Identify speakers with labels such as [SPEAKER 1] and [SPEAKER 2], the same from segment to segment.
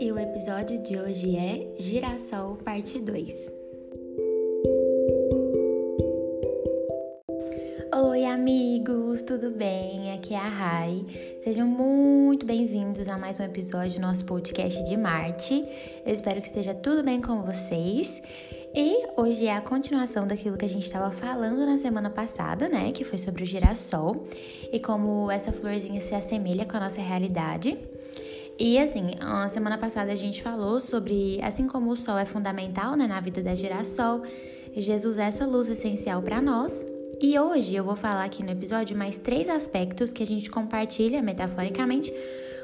[SPEAKER 1] e o episódio de hoje é Girassol Parte 2. Oi, amigos, tudo bem? Aqui é a Rai. Sejam muito bem-vindos a mais um episódio do nosso podcast de Marte. Eu espero que esteja tudo bem com vocês. E hoje é a continuação daquilo que a gente estava falando na semana passada, né? Que foi sobre o girassol e como essa florzinha se assemelha com a nossa realidade. E assim, a semana passada a gente falou sobre, assim como o sol é fundamental né, na vida da girassol, Jesus é essa luz essencial para nós. E hoje eu vou falar aqui no episódio mais três aspectos que a gente compartilha metaforicamente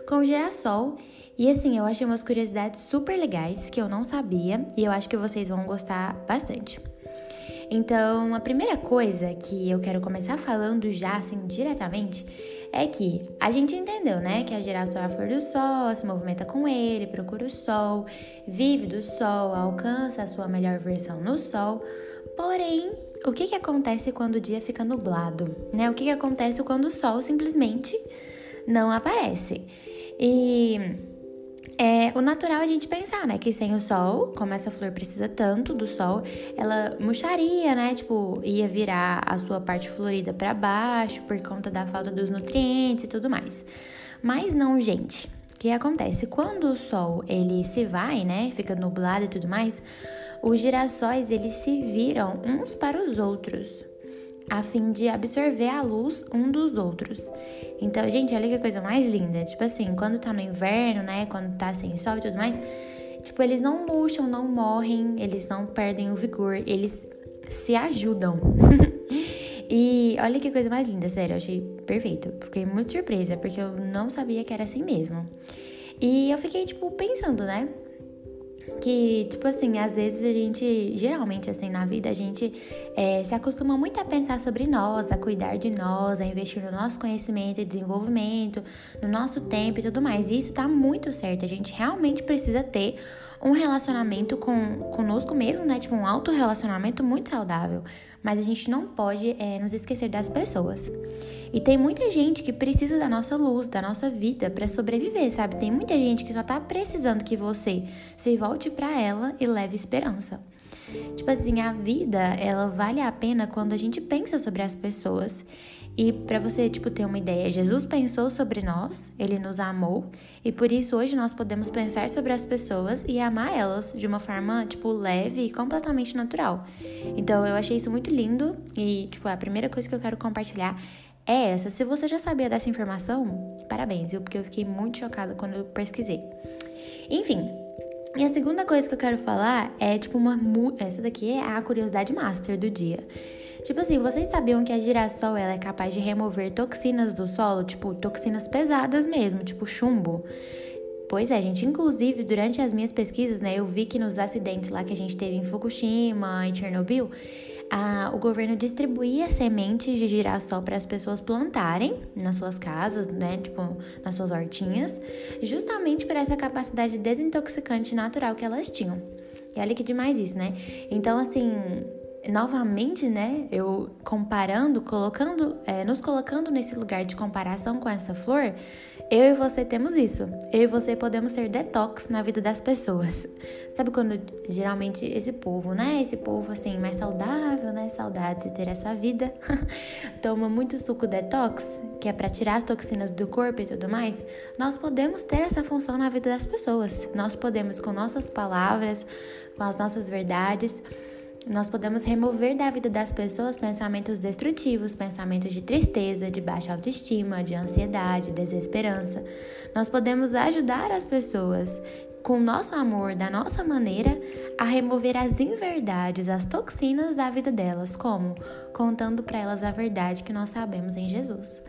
[SPEAKER 1] com o girassol e assim, eu achei umas curiosidades super legais que eu não sabia e eu acho que vocês vão gostar bastante. Então, a primeira coisa que eu quero começar falando já assim diretamente é que a gente entendeu, né, que a girassol é a flor do sol, se movimenta com ele, procura o sol, vive do sol, alcança a sua melhor versão no sol. Porém, o que, que acontece quando o dia fica nublado, né? O que, que acontece quando o sol simplesmente não aparece? E é o natural a gente pensar, né, que sem o sol, como essa flor precisa tanto do sol, ela murcharia, né, tipo, ia virar a sua parte florida para baixo por conta da falta dos nutrientes e tudo mais. Mas não, gente. O que acontece? Quando o sol ele se vai, né, fica nublado e tudo mais, os girassóis eles se viram uns para os outros a fim de absorver a luz um dos outros. Então, gente, olha que coisa mais linda. Tipo assim, quando tá no inverno, né? Quando tá sem sol e tudo mais, tipo, eles não murcham, não morrem, eles não perdem o vigor, eles se ajudam. e olha que coisa mais linda, sério, eu achei perfeito. Fiquei muito surpresa, porque eu não sabia que era assim mesmo. E eu fiquei, tipo, pensando, né? Que, tipo assim, às vezes a gente, geralmente assim na vida, a gente é, se acostuma muito a pensar sobre nós, a cuidar de nós, a investir no nosso conhecimento e desenvolvimento, no nosso tempo e tudo mais. E isso tá muito certo. A gente realmente precisa ter um relacionamento com conosco mesmo, né? Tipo, um autorrelacionamento muito saudável. Mas a gente não pode é, nos esquecer das pessoas. E tem muita gente que precisa da nossa luz, da nossa vida para sobreviver, sabe? Tem muita gente que só tá precisando que você se volte para ela e leve esperança. Tipo assim, a vida, ela vale a pena quando a gente pensa sobre as pessoas. E para você, tipo, ter uma ideia, Jesus pensou sobre nós, ele nos amou, e por isso hoje nós podemos pensar sobre as pessoas e amar elas de uma forma, tipo, leve e completamente natural. Então eu achei isso muito lindo e, tipo, a primeira coisa que eu quero compartilhar é essa. Se você já sabia dessa informação, parabéns, viu? Porque eu fiquei muito chocada quando eu pesquisei. Enfim, e a segunda coisa que eu quero falar é, tipo, uma. Essa daqui é a curiosidade master do dia. Tipo assim, vocês sabiam que a girassol ela é capaz de remover toxinas do solo, tipo toxinas pesadas mesmo, tipo chumbo? Pois é, gente. Inclusive, durante as minhas pesquisas, né, eu vi que nos acidentes lá que a gente teve em Fukushima e Chernobyl, a, o governo distribuía sementes de girassol para as pessoas plantarem nas suas casas, né, tipo, nas suas hortinhas, justamente por essa capacidade desintoxicante natural que elas tinham. E olha que demais isso, né? Então, assim, novamente, né, eu comparando, colocando, é, nos colocando nesse lugar de comparação com essa flor, eu e você temos isso. Eu e você podemos ser detox na vida das pessoas. Sabe quando geralmente esse povo, né, esse povo assim mais saudável, né, saudades de ter essa vida, toma muito suco detox, que é para tirar as toxinas do corpo e tudo mais. Nós podemos ter essa função na vida das pessoas. Nós podemos com nossas palavras, com as nossas verdades, nós podemos remover da vida das pessoas pensamentos destrutivos, pensamentos de tristeza, de baixa autoestima, de ansiedade, desesperança. Nós podemos ajudar as pessoas com nosso amor, da nossa maneira, a remover as inverdades, as toxinas da vida delas, como contando para elas a verdade que nós sabemos em Jesus.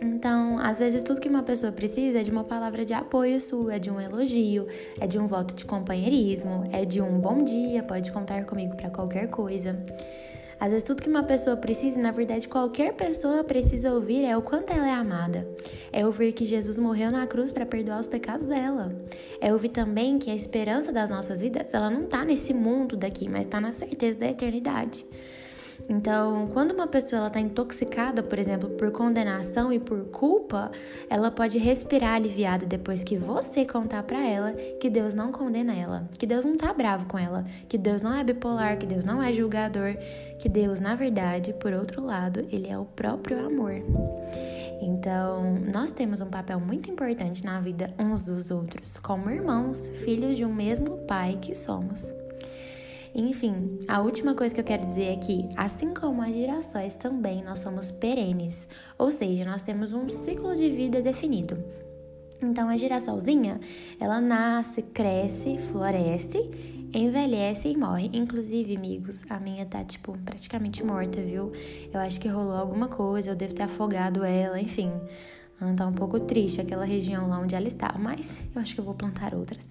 [SPEAKER 1] Então, às vezes, tudo que uma pessoa precisa é de uma palavra de apoio sua, é de um elogio, é de um voto de companheirismo, é de um bom dia, pode contar comigo para qualquer coisa. Às vezes, tudo que uma pessoa precisa, na verdade, qualquer pessoa precisa ouvir é o quanto ela é amada. É ouvir que Jesus morreu na cruz para perdoar os pecados dela. É ouvir também que a esperança das nossas vidas, ela não está nesse mundo daqui, mas está na certeza da eternidade. Então, quando uma pessoa ela tá intoxicada, por exemplo, por condenação e por culpa, ela pode respirar aliviada depois que você contar para ela que Deus não condena ela, que Deus não tá bravo com ela, que Deus não é bipolar, que Deus não é julgador, que Deus, na verdade, por outro lado, ele é o próprio amor. Então, nós temos um papel muito importante na vida uns dos outros, como irmãos, filhos de um mesmo pai que somos. Enfim, a última coisa que eu quero dizer é que, assim como as girassóis também, nós somos perenes, ou seja, nós temos um ciclo de vida definido. Então, a girassolzinha, ela nasce, cresce, floresce, envelhece e morre. Inclusive, amigos, a minha tá, tipo, praticamente morta, viu? Eu acho que rolou alguma coisa, eu devo ter afogado ela, enfim. Ela tá um pouco triste aquela região lá onde ela está, mas eu acho que eu vou plantar outras.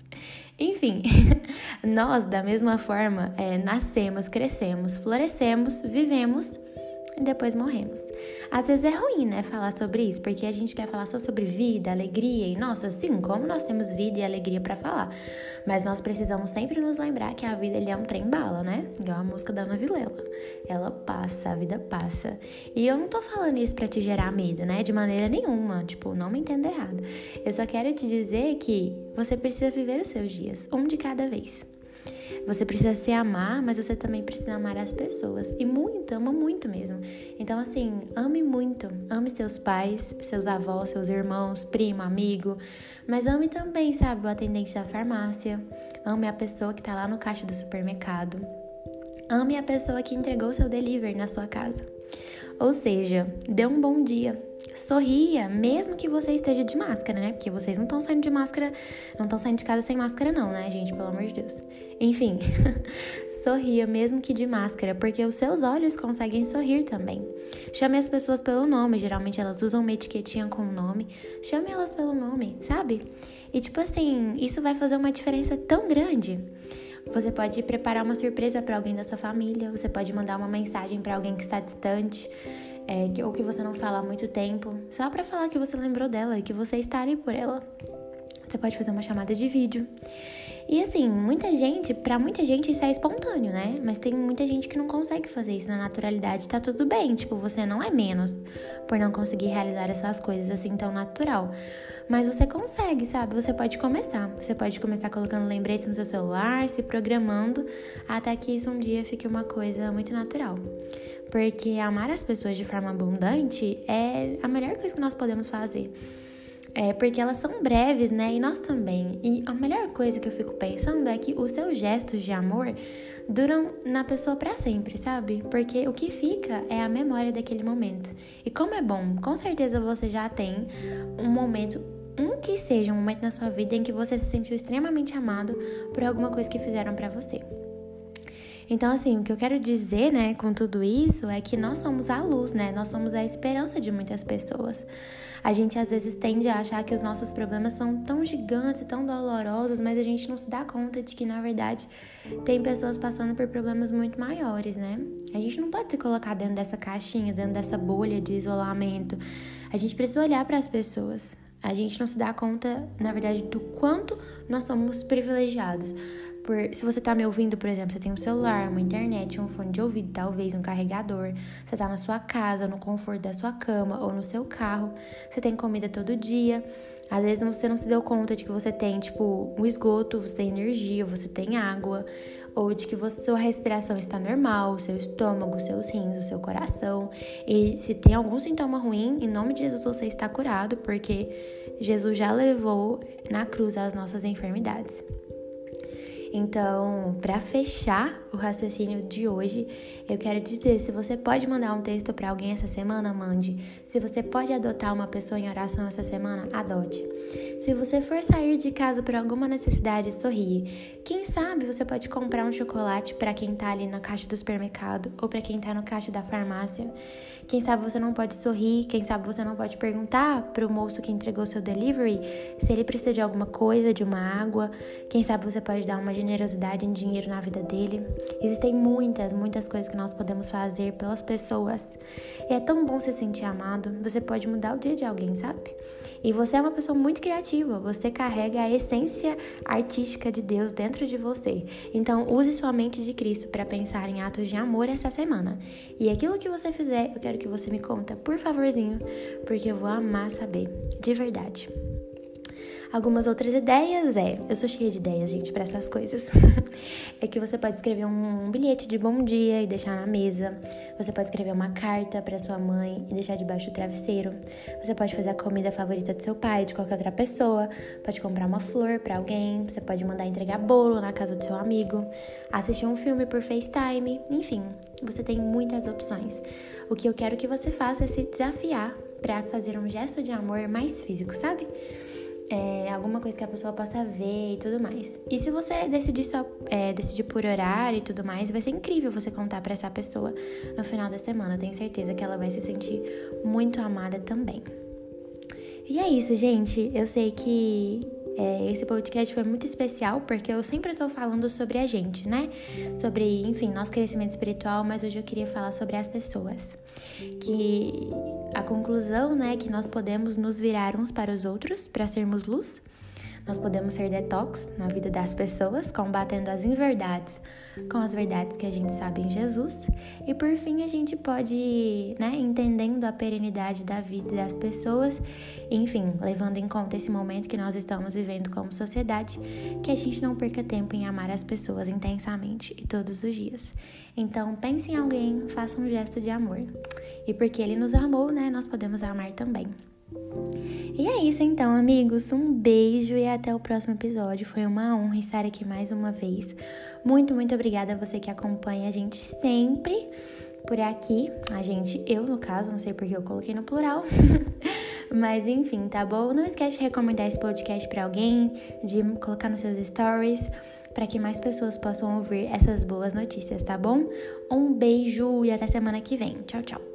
[SPEAKER 1] Enfim, nós, da mesma forma, é, nascemos, crescemos, florescemos, vivemos e depois morremos. Às vezes é ruim, né, falar sobre isso, porque a gente quer falar só sobre vida, alegria e nossa, sim, como nós temos vida e alegria para falar. Mas nós precisamos sempre nos lembrar que a vida ele é um trem bala, né? Igual a música da Ana Vilela. Ela passa, a vida passa. E eu não tô falando isso para te gerar medo, né? De maneira nenhuma, tipo, não me entenda errado. Eu só quero te dizer que você precisa viver os seus dias, um de cada vez. Você precisa se amar, mas você também precisa amar as pessoas. E muito, ama muito mesmo. Então, assim, ame muito. Ame seus pais, seus avós, seus irmãos, primo, amigo. Mas ame também, sabe, o atendente da farmácia. Ame a pessoa que tá lá no caixa do supermercado. Ame a pessoa que entregou seu delivery na sua casa. Ou seja, dê um bom dia. Sorria, mesmo que você esteja de máscara, né? Porque vocês não estão saindo de máscara, não estão saindo de casa sem máscara, não, né, gente? Pelo amor de Deus. Enfim, sorria mesmo que de máscara, porque os seus olhos conseguem sorrir também. Chame as pessoas pelo nome, geralmente elas usam uma etiquetinha com o nome. Chame elas pelo nome, sabe? E tipo assim, isso vai fazer uma diferença tão grande. Você pode preparar uma surpresa para alguém da sua família, você pode mandar uma mensagem para alguém que está distante é, que, ou que você não fala há muito tempo, só para falar que você lembrou dela e que você está ali por ela. Você pode fazer uma chamada de vídeo. E assim, muita gente, para muita gente isso é espontâneo, né? Mas tem muita gente que não consegue fazer isso na naturalidade, tá tudo bem, tipo, você não é menos por não conseguir realizar essas coisas assim tão natural. Mas você consegue, sabe? Você pode começar. Você pode começar colocando lembretes no seu celular, se programando, até que isso um dia fique uma coisa muito natural. Porque amar as pessoas de forma abundante é a melhor coisa que nós podemos fazer. É porque elas são breves, né? E nós também. E a melhor coisa que eu fico pensando é que os seus gestos de amor duram na pessoa para sempre, sabe? Porque o que fica é a memória daquele momento. E como é bom, com certeza você já tem um momento um que seja um momento na sua vida em que você se sentiu extremamente amado por alguma coisa que fizeram para você. Então, assim, o que eu quero dizer, né, com tudo isso é que nós somos a luz, né? Nós somos a esperança de muitas pessoas. A gente às vezes tende a achar que os nossos problemas são tão gigantes tão dolorosos, mas a gente não se dá conta de que, na verdade, tem pessoas passando por problemas muito maiores, né? A gente não pode se colocar dentro dessa caixinha, dentro dessa bolha de isolamento. A gente precisa olhar para as pessoas. A gente não se dá conta, na verdade, do quanto nós somos privilegiados. Por, se você tá me ouvindo, por exemplo, você tem um celular, uma internet, um fone de ouvido, talvez um carregador, você tá na sua casa, no conforto da sua cama ou no seu carro, você tem comida todo dia. Às vezes você não se deu conta de que você tem, tipo, um esgoto, você tem energia, você tem água, ou de que você, sua respiração está normal, o seu estômago, os seus rins, o seu coração. E se tem algum sintoma ruim, em nome de Jesus você está curado, porque Jesus já levou na cruz as nossas enfermidades. Então, para fechar o raciocínio de hoje, eu quero dizer: se você pode mandar um texto para alguém essa semana, mande. Se você pode adotar uma pessoa em oração essa semana, adote. Se você for sair de casa por alguma necessidade, sorrie. Quem sabe você pode comprar um chocolate para quem tá ali na caixa do supermercado ou para quem tá no caixa da farmácia. Quem sabe você não pode sorrir, quem sabe você não pode perguntar pro moço que entregou seu delivery se ele precisa de alguma coisa, de uma água. Quem sabe você pode dar uma generosidade em dinheiro na vida dele. Existem muitas, muitas coisas que nós podemos fazer pelas pessoas. E é tão bom se sentir amado. Você pode mudar o dia de alguém, sabe? E você é uma pessoa muito criativa. Você carrega a essência artística de Deus dentro de você. Então, use sua mente de Cristo para pensar em atos de amor essa semana. E aquilo que você fizer, eu quero que você me conta, por favorzinho, porque eu vou amar saber, de verdade. Algumas outras ideias é, eu sou cheia de ideias, gente, para essas coisas. é que você pode escrever um, bilhete de bom dia e deixar na mesa. Você pode escrever uma carta para sua mãe e deixar debaixo do travesseiro. Você pode fazer a comida favorita do seu pai, de qualquer outra pessoa. Pode comprar uma flor para alguém. Você pode mandar entregar bolo na casa do seu amigo. Assistir um filme por FaceTime. Enfim, você tem muitas opções. O que eu quero que você faça é se desafiar para fazer um gesto de amor mais físico, sabe? É, alguma coisa que a pessoa possa ver e tudo mais. E se você decidir só é, decidir por horário e tudo mais, vai ser incrível você contar para essa pessoa no final da semana. Eu tenho certeza que ela vai se sentir muito amada também. E é isso, gente. Eu sei que é, esse podcast foi muito especial porque eu sempre estou falando sobre a gente, né? Sobre, enfim, nosso crescimento espiritual, mas hoje eu queria falar sobre as pessoas. Que a conclusão, né, é que nós podemos nos virar uns para os outros para sermos luz nós podemos ser detox na vida das pessoas, combatendo as inverdades com as verdades que a gente sabe em Jesus. E por fim, a gente pode, né, entendendo a perenidade da vida das pessoas, enfim, levando em conta esse momento que nós estamos vivendo como sociedade, que a gente não perca tempo em amar as pessoas intensamente e todos os dias. Então, pense em alguém, faça um gesto de amor. E porque ele nos amou, né, nós podemos amar também. E é isso então, amigos. Um beijo e até o próximo episódio. Foi uma honra estar aqui mais uma vez. Muito, muito obrigada a você que acompanha a gente sempre por aqui. A gente, eu no caso, não sei porque eu coloquei no plural. Mas enfim, tá bom? Não esquece de recomendar esse podcast para alguém, de colocar nos seus stories, para que mais pessoas possam ouvir essas boas notícias, tá bom? Um beijo e até semana que vem. Tchau, tchau.